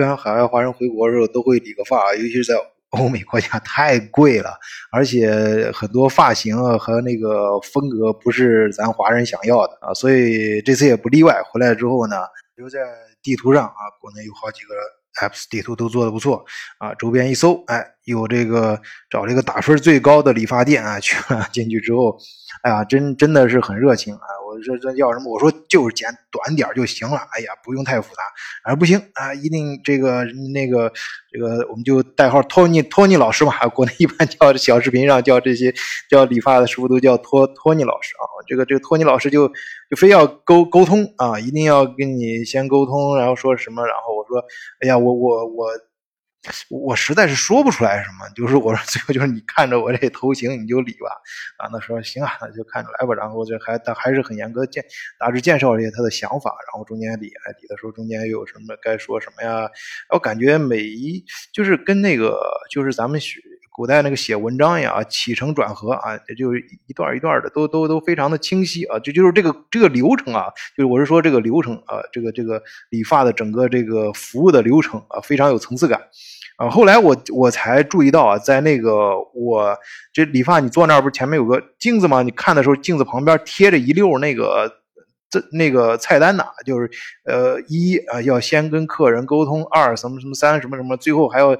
一般海外华人回国的时候都会理个发，尤其是在欧美国家太贵了，而且很多发型和那个风格不是咱华人想要的啊，所以这次也不例外。回来之后呢，留在地图上啊，国内有好几个。Apps 地图都做的不错啊，周边一搜，哎，有这个找这个打分最高的理发店啊，去了进去之后，哎呀，真真的是很热情啊！我说这叫什么？我说就是剪短点就行了，哎呀，不用太复杂。啊，不行啊，一定这个那个这个，我们就代号托尼托尼老师嘛，国内一般叫小视频上叫这些叫理发的师傅都叫托托尼老师啊。这个这个托尼老师就就非要沟沟通啊，一定要跟你先沟通，然后说什么，然后我说，哎呀，我我我我实在是说不出来什么，就是我说最后就是你看着我这头型你就理吧，啊，那说行啊，那就看着来吧，然后这还他还是很严格介大致介绍了一下他的想法，然后中间理还理的时候中间又有什么该说什么呀，我感觉每一就是跟那个就是咱们学。古代那个写文章呀，起承转合啊，也就一段一段的，都都都非常的清晰啊。就就是这个这个流程啊，就是我是说这个流程啊，这个这个理发的整个这个服务的流程啊，非常有层次感啊。后来我我才注意到啊，在那个我这理发，你坐那儿不是前面有个镜子吗？你看的时候，镜子旁边贴着一溜那个。这那个菜单呐，就是呃一啊要先跟客人沟通，二什么什么三什么什么，最后还要呃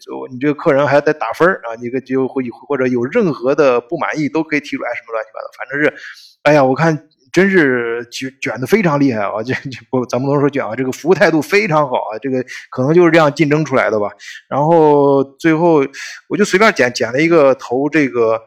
就你这个客人还得打分啊，你个就会或者有任何的不满意都可以提出来，什么乱七八糟，反正是，哎呀，我看真是卷卷的非常厉害啊，这这不咱不能说卷啊，这个服务态度非常好啊，这个可能就是这样竞争出来的吧。然后最后我就随便剪剪了一个头，这个。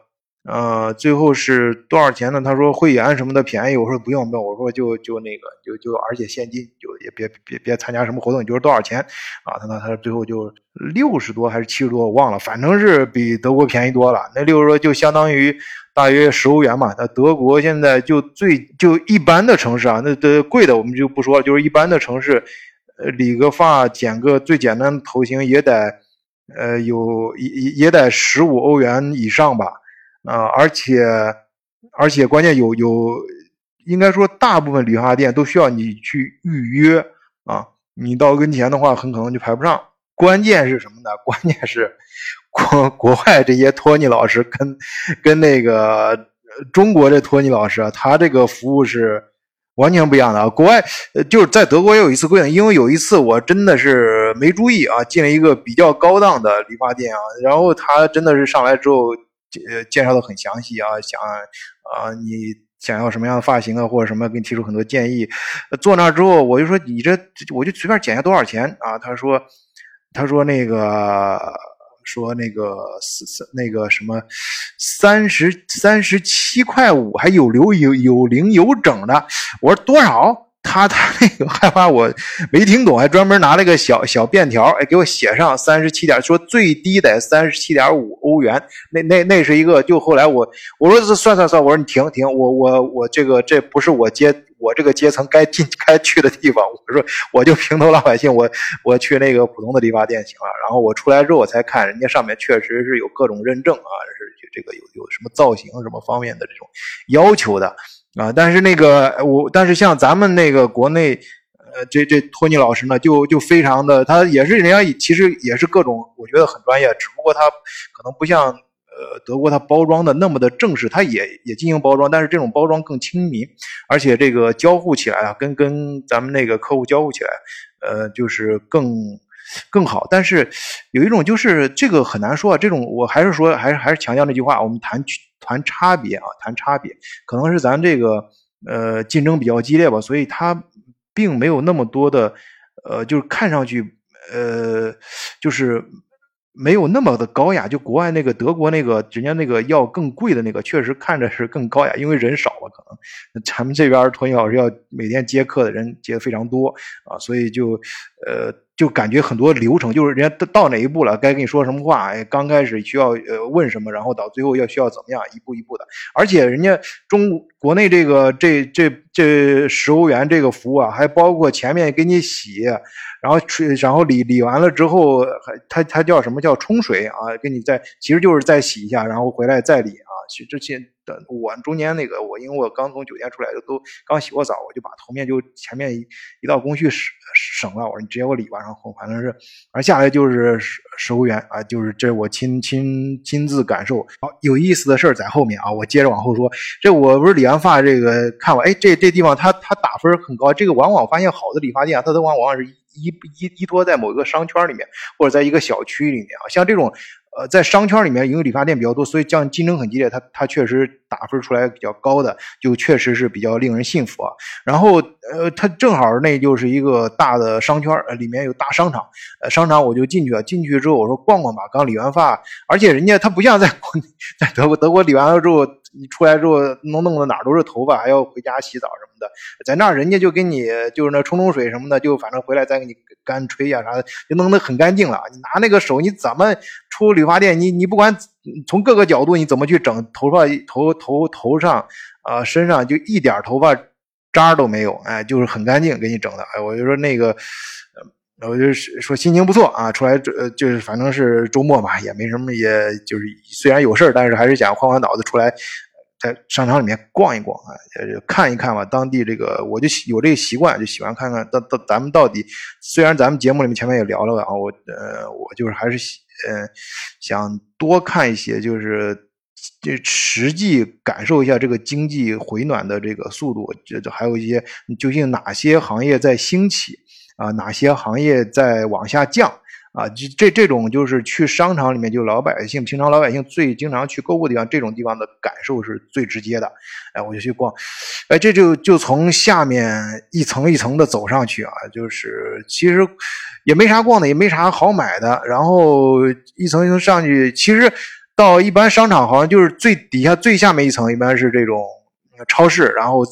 呃，最后是多少钱呢？他说会员什么的便宜，我说不用不用，我说就就那个就就而且现金就也别别别参加什么活动，就说多少钱啊？他那他最后就六十多还是七十多，我忘了，反正是比德国便宜多了。那六十多就相当于大约十欧元嘛。那德国现在就最就一般的城市啊，那的贵的我们就不说了，就是一般的城市，呃，理个发剪个最简单的头型也得呃有也也得十五欧元以上吧。啊，而且，而且关键有有，应该说大部分理发店都需要你去预约啊。你到跟前的话，很可能就排不上。关键是什么呢？关键是国国外这些托尼老师跟跟那个中国这托尼老师啊，他这个服务是完全不一样的啊。国外就是在德国也有一次规定，因为有一次我真的是没注意啊，进了一个比较高档的理发店啊，然后他真的是上来之后。介介绍的很详细啊，想啊，你想要什么样的发型啊，或者什么，给你提出很多建议。坐那之后，我就说你这，我就随便减下多少钱啊？他说，他说那个，说那个三三那个什么三十三十七块五，还有留有有零有整的。我说多少？他他那个害怕我没听懂，还专门拿了个小小便条，哎，给我写上三十七点，说最低得三十七点五欧元。那那那是一个，就后来我我说算算算，我说你停停，我我我这个这不是我阶我这个阶层该进该去的地方。我说我就平头老百姓，我我去那个普通的理发店行了。然后我出来之后，我才看人家上面确实是有各种认证啊，是这个有有什么造型什么方面的这种要求的。啊，但是那个我，但是像咱们那个国内，呃，这这托尼老师呢，就就非常的，他也是人家其实也是各种，我觉得很专业，只不过他可能不像呃德国他包装的那么的正式，他也也进行包装，但是这种包装更亲民，而且这个交互起来啊，跟跟咱们那个客户交互起来，呃，就是更。更好，但是有一种就是这个很难说啊。这种我还是说，还是还是强调那句话，我们谈谈差别啊，谈差别，可能是咱这个呃竞争比较激烈吧，所以它并没有那么多的呃，就是看上去呃，就是没有那么的高雅。就国外那个德国那个人家那个要更贵的那个，确实看着是更高雅，因为人少了，可能咱们这边托尼老师要每天接客的人接的非常多啊，所以就呃。就感觉很多流程，就是人家到到哪一步了，该跟你说什么话，刚开始需要呃问什么，然后到最后要需要怎么样，一步一步的。而且人家中国内这个这这这十欧元这个服务啊，还包括前面给你洗，然后吹，然后理理完了之后，还他他叫什么叫冲水啊？给你再其实就是再洗一下，然后回来再理。去之前的我中间那个我因为我刚从酒店出来的都刚洗过澡，我就把头面就前面一一道工序省省了，我说你直接给我理吧，然后反正是，而下来就是十十欧元啊，就是这我亲亲亲自感受。好，有意思的事儿在后面啊，我接着往后说。这我不是理完发这个看我，哎，这这地方他他打分很高，这个往往发现好的理发店，它都往往是依依依托在某一个商圈里面，或者在一个小区里面啊，像这种。呃，在商圈里面，因为理发店比较多，所以这样竞争很激烈。它它确实打分出来比较高的，就确实是比较令人信服啊。然后，呃，它正好那就是一个大的商圈，呃，里面有大商场。呃，商场我就进去了。进去之后，我说逛逛吧。刚理完发，而且人家他不像在国在德国，德国理完了之后，你出来之后弄弄的哪都是头发，还要回家洗澡什么的。在那儿，人家就给你就是那冲冲水什么的，就反正回来再给你干吹呀啥的，就弄得很干净了。你拿那个手，你怎么？出理发店，你你不管从各个角度你怎么去整头发，头头头上啊身上就一点头发渣都没有，哎，就是很干净给你整的，哎，我就说那个，我就是说心情不错啊，出来呃就是反正是周末嘛，也没什么，也就是虽然有事儿，但是还是想换换脑子出来。在商场里面逛一逛啊，看一看吧。当地这个，我就有这个习惯，就喜欢看看到到咱们到底。虽然咱们节目里面前面也聊了啊，我呃，我就是还是呃想多看一些，就是这实际感受一下这个经济回暖的这个速度。这还有一些究竟哪些行业在兴起啊，哪些行业在往下降。啊，这这这种就是去商场里面，就老百姓平常老百姓最经常去购物的地方，这种地方的感受是最直接的。哎，我就去逛，哎，这就就从下面一层一层的走上去啊，就是其实也没啥逛的，也没啥好买的，然后一层一层上去，其实到一般商场好像就是最底下最下面一层，一般是这种。超市，然后呃，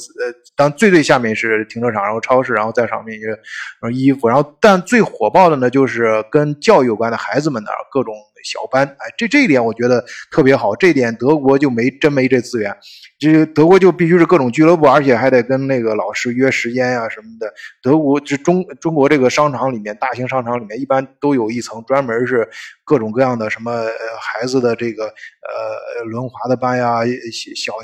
当最最下面是停车场，然后超市，然后在上面就衣服，然后但最火爆的呢，就是跟教育有关的孩子们的各种。小班，哎，这这一点我觉得特别好，这点德国就没真没这资源，这德国就必须是各种俱乐部，而且还得跟那个老师约时间呀什么的。德国这中中国这个商场里面，大型商场里面一般都有一层专门是各种各样的什么孩子的这个呃轮滑的班呀，小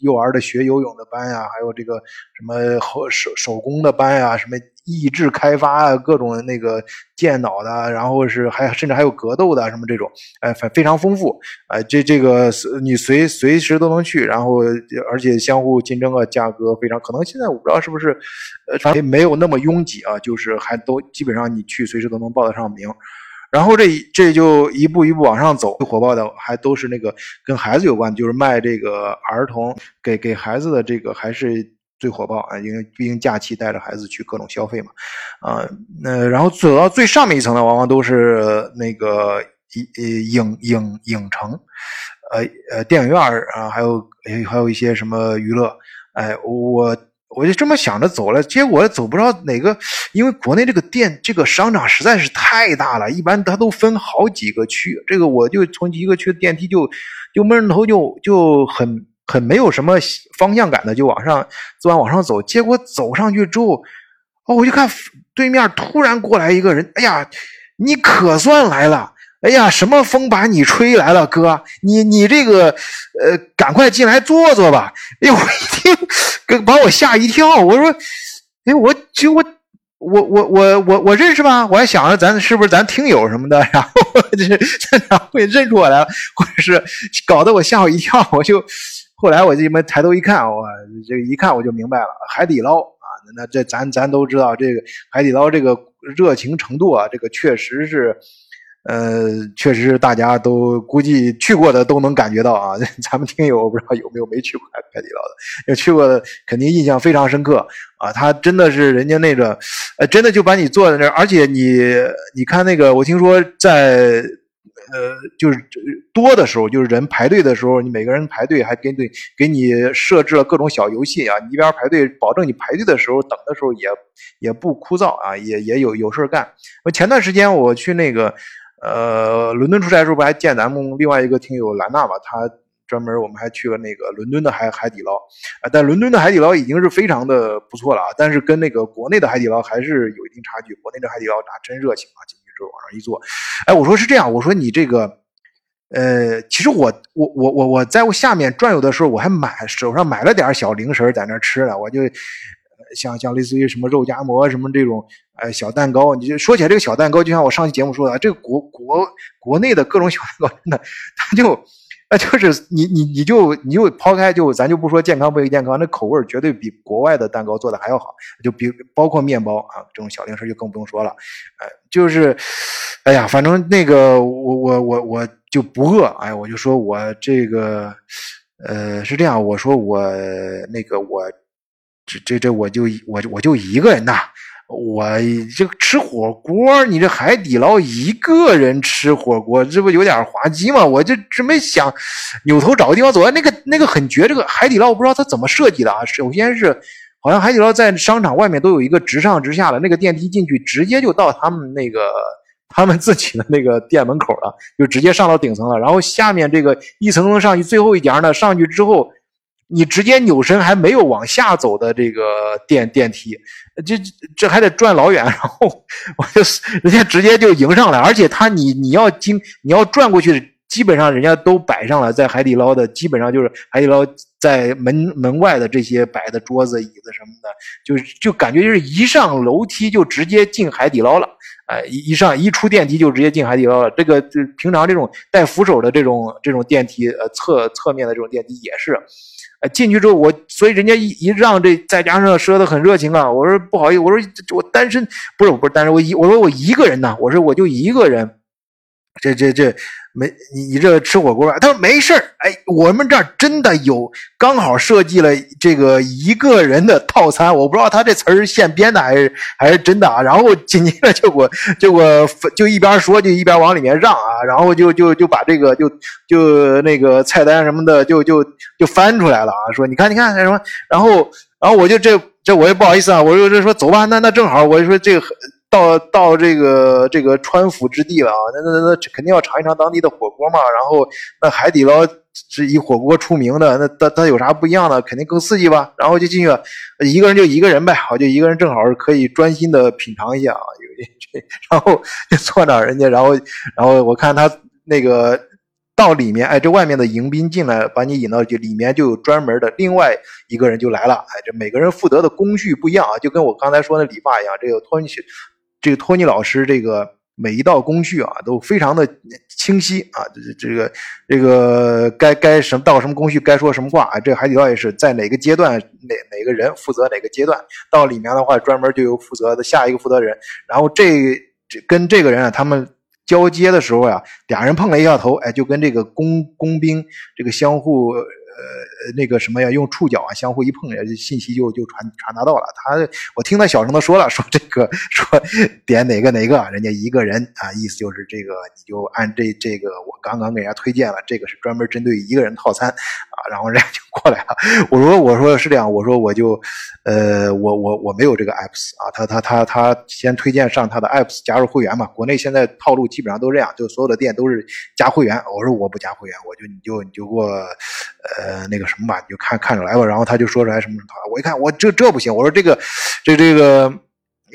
幼儿的学游泳的班呀，还有这个什么手手工的班呀，什么。益智开发啊，各种那个电脑的，然后是还甚至还有格斗的什么这种，哎，非非常丰富，哎，这这个你随随时都能去，然后而且相互竞争啊，价格非常可能现在我不知道是不是，呃，反正没有那么拥挤啊，就是还都基本上你去随时都能报得上名，然后这这就一步一步往上走，最火爆的还都是那个跟孩子有关，就是卖这个儿童给给孩子的这个还是。最火爆啊，因为毕竟假期带着孩子去各种消费嘛，啊，那然后走到最上面一层呢，往往都是那个影影影影城，呃呃电影院啊，还有还有一些什么娱乐，哎，我我就这么想着走了，结果走不知道哪个，因为国内这个店这个商场实在是太大了，一般它都分好几个区，这个我就从一个区的电梯就就闷着头就就很。很没有什么方向感的，就往上，走完往上走，结果走上去之后，哦，我就看对面突然过来一个人，哎呀，你可算来了，哎呀，什么风把你吹来了，哥，你你这个，呃，赶快进来坐坐吧。哎呦，我一听，给把我吓一跳，我说，哎，我就我我我我我我认识吗？我还想着咱是不是咱听友什么的，然后 就是这哪会认出我来了，或者是搞得我吓我一跳，我就。后来我这么抬头一看，我这一看我就明白了，海底捞啊，那这咱咱都知道，这个海底捞这个热情程度啊，这个确实是，呃，确实是大家都估计去过的都能感觉到啊。咱们听友我不知道有没有没去过海底捞的，有去过的肯定印象非常深刻啊。他真的是人家那个，呃，真的就把你坐在那儿，而且你你看那个，我听说在。呃，就是多的时候，就是人排队的时候，你每个人排队还给你给你设置了各种小游戏啊，你一边排队，保证你排队的时候等的时候也也不枯燥啊，也也有有事干。我前段时间我去那个呃伦敦出差的时候，不还见咱们另外一个听友兰娜嘛，他专门我们还去了那个伦敦的海海底捞啊，但伦敦的海底捞已经是非常的不错了啊，但是跟那个国内的海底捞还是有一定差距，国内的海底捞那真热情啊。就往上一坐，哎，我说是这样，我说你这个，呃，其实我我我我我在我下面转悠的时候，我还买手上买了点小零食在那吃了，我就像像类似于什么肉夹馍什么这种，呃，小蛋糕。你就说起来这个小蛋糕，就像我上期节目说的，这个国国国内的各种小蛋糕，真的，他就。那就是你你你就你就抛开就咱就不说健康不健康，那口味绝对比国外的蛋糕做的还要好，就比包括面包啊这种小零食就更不用说了，哎，就是，哎呀，反正那个我我我我就不饿，哎，我就说我这个，呃，是这样，我说我那个我这这这我就我我就一个人呐。我这吃火锅，你这海底捞一个人吃火锅，这不有点滑稽吗？我就准备想扭头找个地方走。那个那个很绝，这个海底捞我不知道它怎么设计的啊。首先是好像海底捞在商场外面都有一个直上直下的那个电梯，进去直接就到他们那个 他们自己的那个店门口了，就直接上到顶层了。然后下面这个一层层上去，最后一节呢上去之后。你直接扭身还没有往下走的这个电电梯，这这还得转老远，然后我就人家直接就迎上来，而且他你你要经你要转过去，基本上人家都摆上了，在海底捞的基本上就是海底捞在门门外的这些摆的桌子椅子什么的，就就感觉就是一上楼梯就直接进海底捞了，哎，一一上一出电梯就直接进海底捞了。这个就平常这种带扶手的这种这种电梯，呃侧侧面的这种电梯也是。哎，进去之后我，所以人家一一让这，再加上说的很热情啊。我说不好意思，我说我单身，不是不是单身，我一我说我一个人呐，我说我就一个人，这这这。没你你这吃火锅吧他说没事儿，哎，我们这儿真的有，刚好设计了这个一个人的套餐，我不知道他这词儿是现编的还是还是真的啊。然后紧接着就我就我就一边说就一边往里面让啊，然后就就就把这个就就那个菜单什么的就就就翻出来了啊，说你看你看什么，然后然后我就这这我也不好意思啊，我就这说走吧，那那正好我就说这个。到到这个这个川府之地了啊，那那那肯定要尝一尝当地的火锅嘛。然后那海底捞是以火锅出名的，那它它有啥不一样的？肯定更刺激吧。然后就进去，一个人就一个人呗，好就一个人正好是可以专心的品尝一下啊。有然后就坐那人家，然后然后我看他那个到里面，哎，这外面的迎宾进来把你引到就里面就有专门的另外一个人就来了，哎，这每个人负责的工序不一样啊，就跟我刚才说的理发一样，这个托尼这个托尼老师，这个每一道工序啊，都非常的清晰啊。这这个这个该该什么到什么工序，该说什么话啊。这海底捞也是在哪个阶段，哪哪个人负责哪个阶段，到里面的话，专门就有负责的下一个负责人。然后这这跟这个人啊，他们交接的时候呀，俩人碰了一下头，哎，就跟这个工工兵这个相互。呃，那个什么呀，用触角啊，相互一碰，信息就就传传达到了。他，我听他小声的说了，说这个说点哪个哪个，人家一个人啊，意思就是这个你就按这这个我刚刚给人家推荐了，这个是专门针对一个人套餐啊，然后人家就过来了。我说我说是这样，我说我就呃我我我没有这个 apps 啊，他他他他先推荐上他的 apps 加入会员嘛。国内现在套路基本上都这样，就所有的店都是加会员。我说我不加会员，我就你就你就给我呃。那个什么吧，你就看看着来吧。然后他就说出来什么什么，我一看，我这这不行。我说这个，这这个，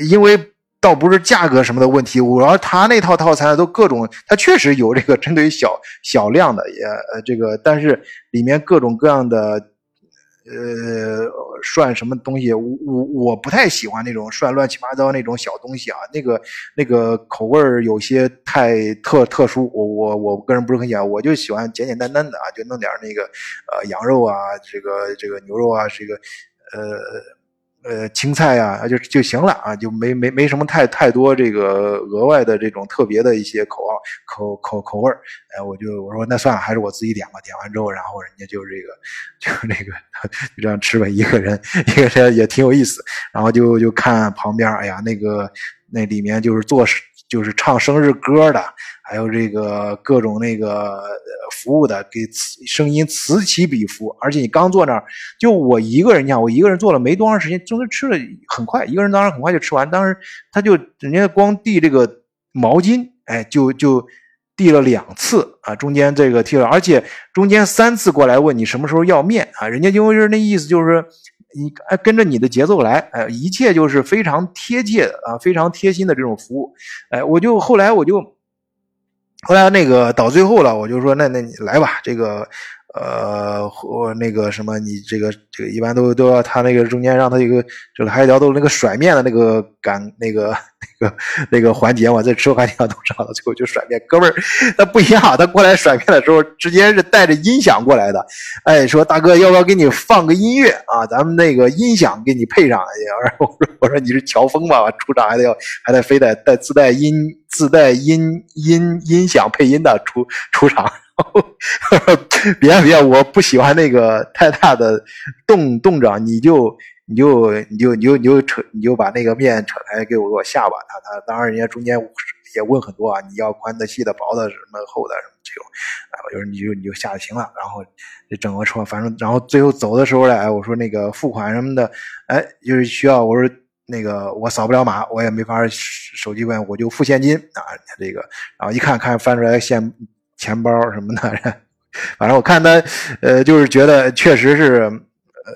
因为倒不是价格什么的问题，我要他那套套餐都各种，他确实有这个针对于小小量的，也呃这个，但是里面各种各样的。呃，涮什么东西？我我我不太喜欢那种涮乱七八糟那种小东西啊，那个那个口味有些太特特殊，我我我个人不是很喜欢，我就喜欢简简单单的啊，就弄点那个呃羊肉啊，这个这个牛肉啊，这个呃。呃，青菜呀，就就行了啊，就没没没什么太太多这个额外的这种特别的一些口号口口口味儿。哎，我就我说那算了，还是我自己点吧。点完之后，然后人家就这个就那个就这样吃吧，一个人一个人也挺有意思。然后就就看旁边，哎呀，那个那里面就是做就是唱生日歌的。还有这个各种那个服务的，给声音此起彼伏，而且你刚坐那儿，就我一个人，你想我一个人坐了没多长时间，中间吃了很快，一个人当然很快就吃完。当时他就人家光递这个毛巾，哎，就就递了两次啊，中间这个递了，而且中间三次过来问你什么时候要面啊，人家因为是那意思就是你哎跟着你的节奏来，哎，一切就是非常贴切啊，非常贴心的这种服务，哎，我就后来我就。后来那个到最后了，我就说那那你来吧，这个。呃，或那个什么，你这个这个一般都都要他那个中间让他一个就是海底捞都那个甩面的那个感那个那 个那个环节嘛，在吃海底捞都知了，最后就甩面。哥们儿，他不一样，他过来甩面的时候直接是带着音响过来的，哎，说大哥要不要给你放个音乐啊？咱们那个音响给你配上。然后我说我说你是乔峰吧？出场还得要还得非得带自带音自带音音音响配音的出出场。别别，我不喜欢那个太大的动动静，你就你就你就你就你就扯，你就把那个面扯开给我给我下吧。他他当然人家中间也问很多啊，你要宽的、细的、薄的、什么厚的什么这种，哎，我就说你就你就下就行了。然后这整个车，反正然后最后走的时候呢，我说那个付款什么的，哎，就是需要我说那个我扫不了码，我也没法手机关，我就付现金啊。这个然后一看看翻出来现。钱包什么的，反正我看他，呃，就是觉得确实是，呃，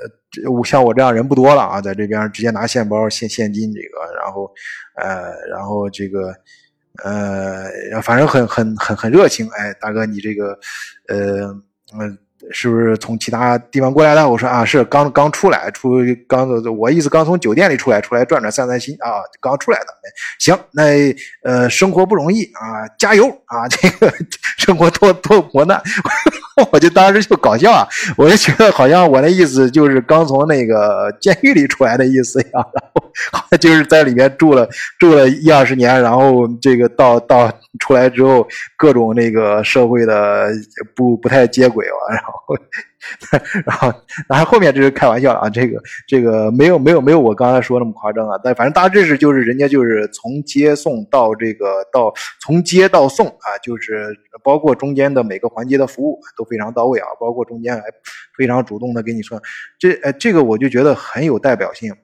像我这样人不多了啊，在这边直接拿现包现现金这个，然后，呃，然后这个，呃，反正很很很很热情，哎，大哥你这个，呃，嗯。是不是从其他地方过来的？我说啊，是刚刚出来，出刚我意思刚从酒店里出来，出来转转散散心啊，刚出来的。行，那呃，生活不容易啊，加油啊，这个 生活多多磨难。我就当时就搞笑啊，我就觉得好像我那意思就是刚从那个监狱里出来的意思一样，然后就是在里面住了住了一二十年，然后这个到到出来之后，各种那个社会的不不太接轨嘛，然后。然后，然后后面这是开玩笑啊，这个这个没有没有没有我刚才说那么夸张啊，但反正大致是就是人家就是从接送到这个到从接到送啊，就是包括中间的每个环节的服务都非常到位啊，包括中间还非常主动的给你说，这呃这个我就觉得很有代表性。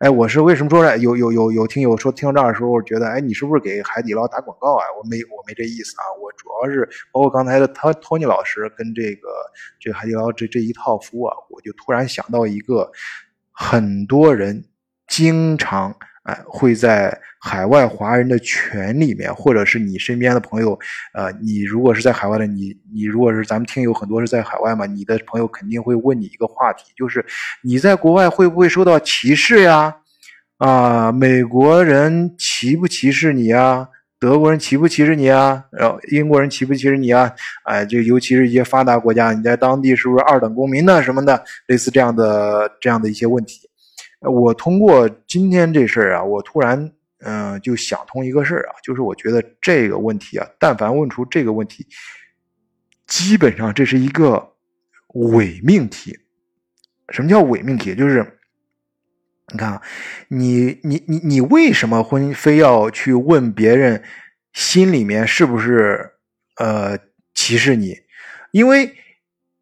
哎，我是为什么说呢？有有有有听友说听到这儿的时候，觉得哎，你是不是给海底捞打广告啊？我没我没这意思啊，我主要是包括刚才的他托尼老师跟这个这海底捞这这一套服务啊，我就突然想到一个，很多人经常。哎，会在海外华人的群里面，或者是你身边的朋友，呃，你如果是在海外的，你你如果是咱们听友很多是在海外嘛，你的朋友肯定会问你一个话题，就是你在国外会不会受到歧视呀？啊，美国人歧不歧视你呀？德国人歧不歧视你啊？然后英国人歧不歧视你啊？哎，就尤其是一些发达国家，你在当地是不是二等公民呢？什么的，类似这样的这样的一些问题。我通过今天这事儿啊，我突然嗯就想通一个事儿啊，就是我觉得这个问题啊，但凡问出这个问题，基本上这是一个伪命题。什么叫伪命题？就是你看啊，你你你你为什么会非要去问别人心里面是不是呃歧视你？因为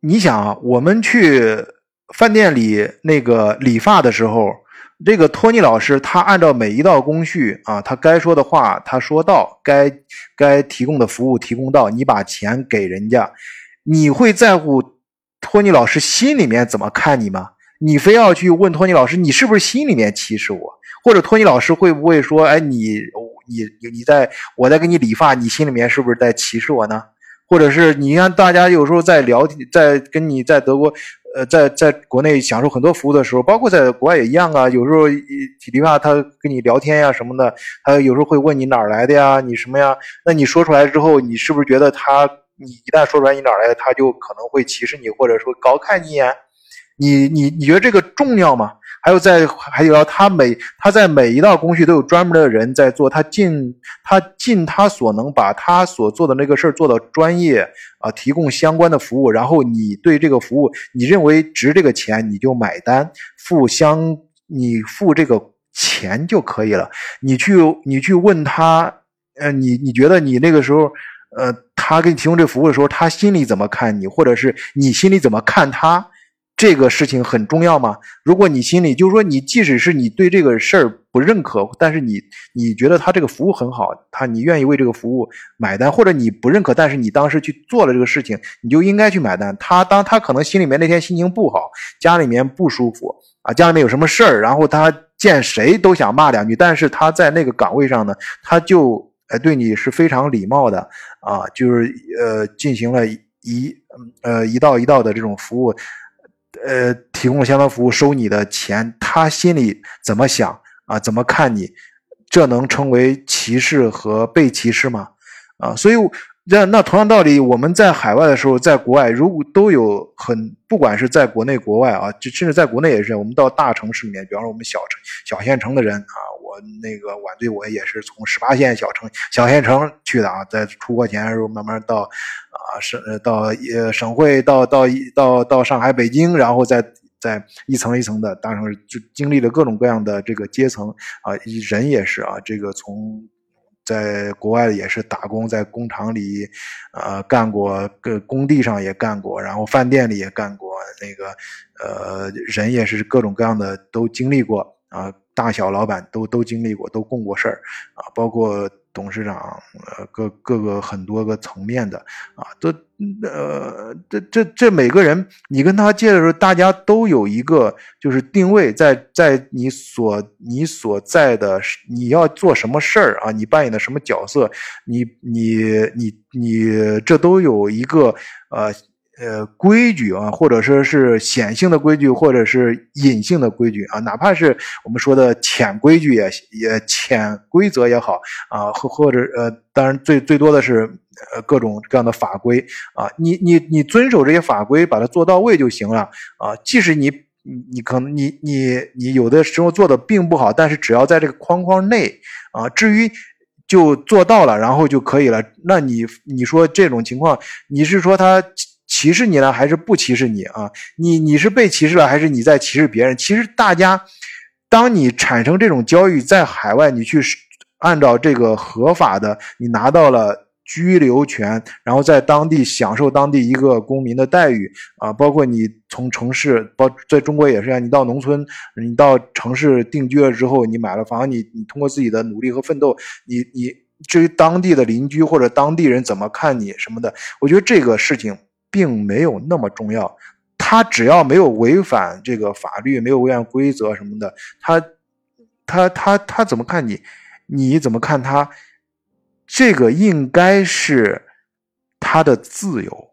你想啊，我们去。饭店里那个理发的时候，这个托尼老师他按照每一道工序啊，他该说的话他说到，该该提供的服务提供到，你把钱给人家，你会在乎托尼老师心里面怎么看你吗？你非要去问托尼老师，你是不是心里面歧视我？或者托尼老师会不会说，哎，你你你在我在给你理发，你心里面是不是在歧视我呢？或者是你看大家有时候在聊，在跟你在德国。呃，在在国内享受很多服务的时候，包括在国外也一样啊。有时候体力吧他跟你聊天呀什么的，他有时候会问你哪儿来的呀，你什么呀？那你说出来之后，你是不是觉得他，你一旦说出来你哪儿来的，他就可能会歧视你，或者说高看你一眼？你你你觉得这个重要吗？还有在还有他每他在每一道工序都有专门的人在做，他尽他尽他所能把他所做的那个事儿做到专业啊，提供相关的服务，然后你对这个服务你认为值这个钱，你就买单付相你付这个钱就可以了。你去你去问他，呃，你你觉得你那个时候，呃，他给你提供这服务的时候，他心里怎么看你，或者是你心里怎么看他？这个事情很重要吗？如果你心里就是说，你即使是你对这个事儿不认可，但是你你觉得他这个服务很好，他你愿意为这个服务买单，或者你不认可，但是你当时去做了这个事情，你就应该去买单。他当他可能心里面那天心情不好，家里面不舒服啊，家里面有什么事儿，然后他见谁都想骂两句，但是他在那个岗位上呢，他就呃对你是非常礼貌的啊，就是呃进行了一呃一道一道的这种服务，呃提供相当服务，收你的钱，他心里怎么想啊？怎么看你？这能称为歧视和被歧视吗？啊，所以。那那同样道理，我们在海外的时候，在国外如果都有很，不管是在国内国外啊，就甚至在国内也是，我们到大城市里面，比方说我们小城小县城的人啊，我那个晚队我也是从十八线小城小县城去的啊，在出国前时候慢慢到啊省到呃省会到到到到上海北京，然后再再一层一层的当时，就经历了各种各样的这个阶层啊，人也是啊，这个从。在国外也是打工，在工厂里，呃，干过，个工地上也干过，然后饭店里也干过，那个，呃，人也是各种各样的都经历过啊，大小老板都都经历过，都共过事儿啊，包括。董事长，呃，各各个很多个层面的啊，都呃，这这这每个人，你跟他接的时候，大家都有一个就是定位，在在你所你所在的你要做什么事儿啊，你扮演的什么角色，你你你你这都有一个呃。呃，规矩啊，或者说是显性的规矩，或者是隐性的规矩啊，哪怕是我们说的潜规矩也也潜规则也好啊，或或者呃，当然最最多的是呃各种各样的法规啊，你你你遵守这些法规，把它做到位就行了啊。即使你你可能你你你有的时候做的并不好，但是只要在这个框框内啊，至于就做到了，然后就可以了。那你你说这种情况，你是说他？歧视你了还是不歧视你啊？你你是被歧视了还是你在歧视别人？其实大家，当你产生这种交易，在海外你去按照这个合法的，你拿到了居留权，然后在当地享受当地一个公民的待遇啊，包括你从城市，包在中国也是啊，你到农村，你到城市定居了之后，你买了房，你你通过自己的努力和奋斗，你你至于当地的邻居或者当地人怎么看你什么的，我觉得这个事情。并没有那么重要，他只要没有违反这个法律，没有违反规则什么的，他，他他他怎么看你？你怎么看他？这个应该是他的自由。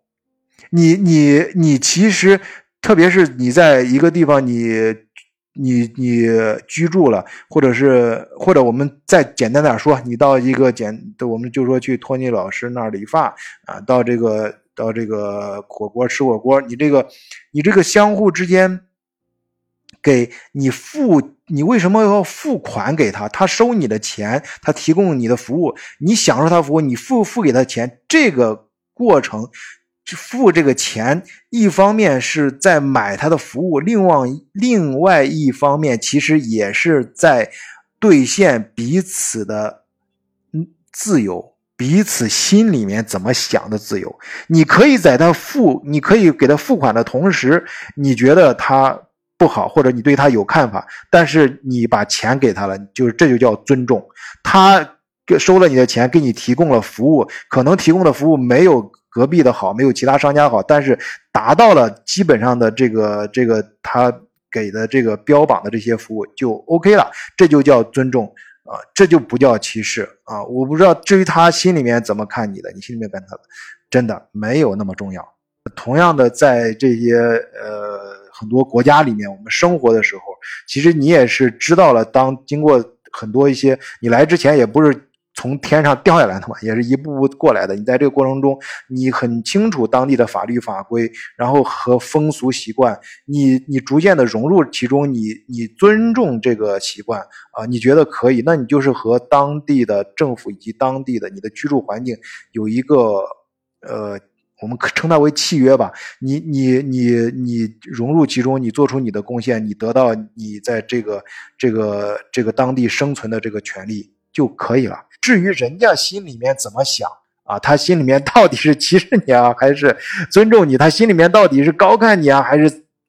你你你其实，特别是你在一个地方，你你你居住了，或者是或者我们再简单点说，你到一个简，我们就说去托尼老师那儿理发啊，到这个。到这个火锅吃火锅，你这个，你这个相互之间，给你付，你为什么要付款给他？他收你的钱，他提供你的服务，你享受他服务，你付付给他钱，这个过程，付这个钱，一方面是在买他的服务，另外另外一方面其实也是在兑现彼此的嗯自由。彼此心里面怎么想的自由，你可以在他付，你可以给他付款的同时，你觉得他不好，或者你对他有看法，但是你把钱给他了，就是这就叫尊重。他收了你的钱，给你提供了服务，可能提供的服务没有隔壁的好，没有其他商家好，但是达到了基本上的这个这个他给的这个标榜的这些服务就 OK 了，这就叫尊重。啊，这就不叫歧视啊！我不知道，至于他心里面怎么看你的，你心里面跟他的，真的没有那么重要。同样的，在这些呃很多国家里面，我们生活的时候，其实你也是知道了，当经过很多一些，你来之前也不是。从天上掉下来的嘛，也是一步步过来的。你在这个过程中，你很清楚当地的法律法规，然后和风俗习惯，你你逐渐的融入其中，你你尊重这个习惯啊，你觉得可以，那你就是和当地的政府以及当地的你的居住环境有一个呃，我们可称它为契约吧。你你你你融入其中，你做出你的贡献，你得到你在这个这个这个当地生存的这个权利就可以了。至于人家心里面怎么想啊，他心里面到底是歧视你啊，还是尊重你？他心里面到底是高看你啊，还是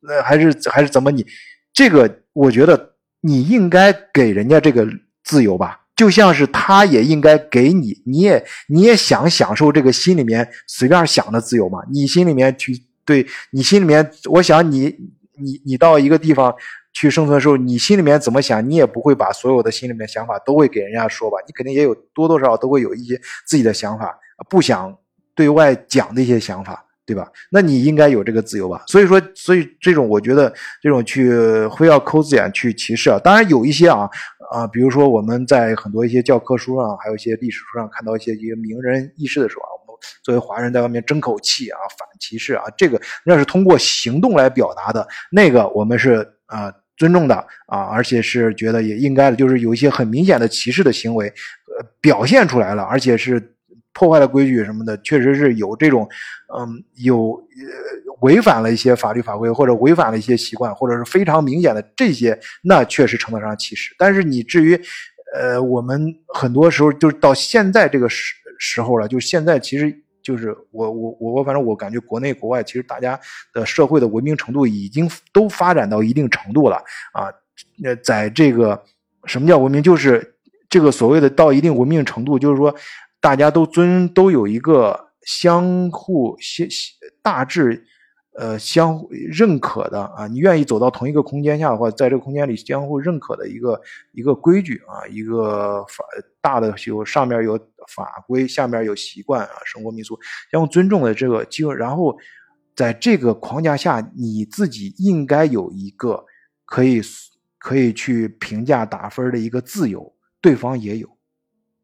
呃，还是还是怎么？你这个，我觉得你应该给人家这个自由吧，就像是他也应该给你，你也你也想享受这个心里面随便想的自由嘛？你心里面去对你心里面，我想你你你到一个地方。去生存的时候，你心里面怎么想，你也不会把所有的心里面想法都会给人家说吧？你肯定也有多多少少都会有一些自己的想法，不想对外讲的一些想法，对吧？那你应该有这个自由吧？所以说，所以这种我觉得这种去非要抠字眼去歧视啊，当然有一些啊啊，比如说我们在很多一些教科书上，还有一些历史书上看到一些一些名人轶事的时候啊，我们作为华人在外面争口气啊，反歧视啊，这个那是通过行动来表达的，那个我们是啊。尊重的啊，而且是觉得也应该的，就是有一些很明显的歧视的行为，呃，表现出来了，而且是破坏了规矩什么的，确实是有这种，嗯，有呃违反了一些法律法规或者违反了一些习惯，或者是非常明显的这些，那确实称得上歧视。但是你至于，呃，我们很多时候就是到现在这个时时候了，就现在其实。就是我我我我反正我感觉国内国外其实大家的社会的文明程度已经都发展到一定程度了啊，那在这个什么叫文明？就是这个所谓的到一定文明程度，就是说大家都尊都有一个相互相大致。呃，相互认可的啊，你愿意走到同一个空间下的话，在这个空间里相互认可的一个一个规矩啊，一个法大的有上面有法规，下面有习惯啊，生活民俗相互尊重的这个就然后在这个框架下，你自己应该有一个可以可以去评价打分的一个自由，对方也有，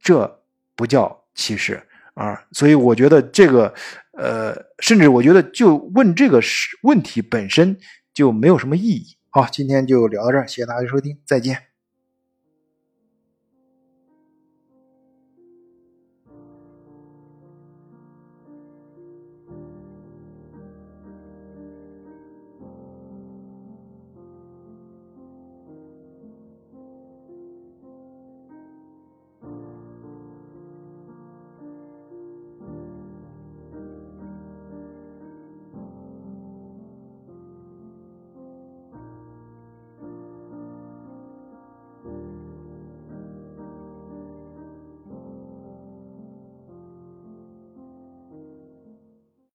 这不叫歧视。啊，所以我觉得这个，呃，甚至我觉得就问这个是问题本身就没有什么意义。好，今天就聊到这儿，谢谢大家收听，再见。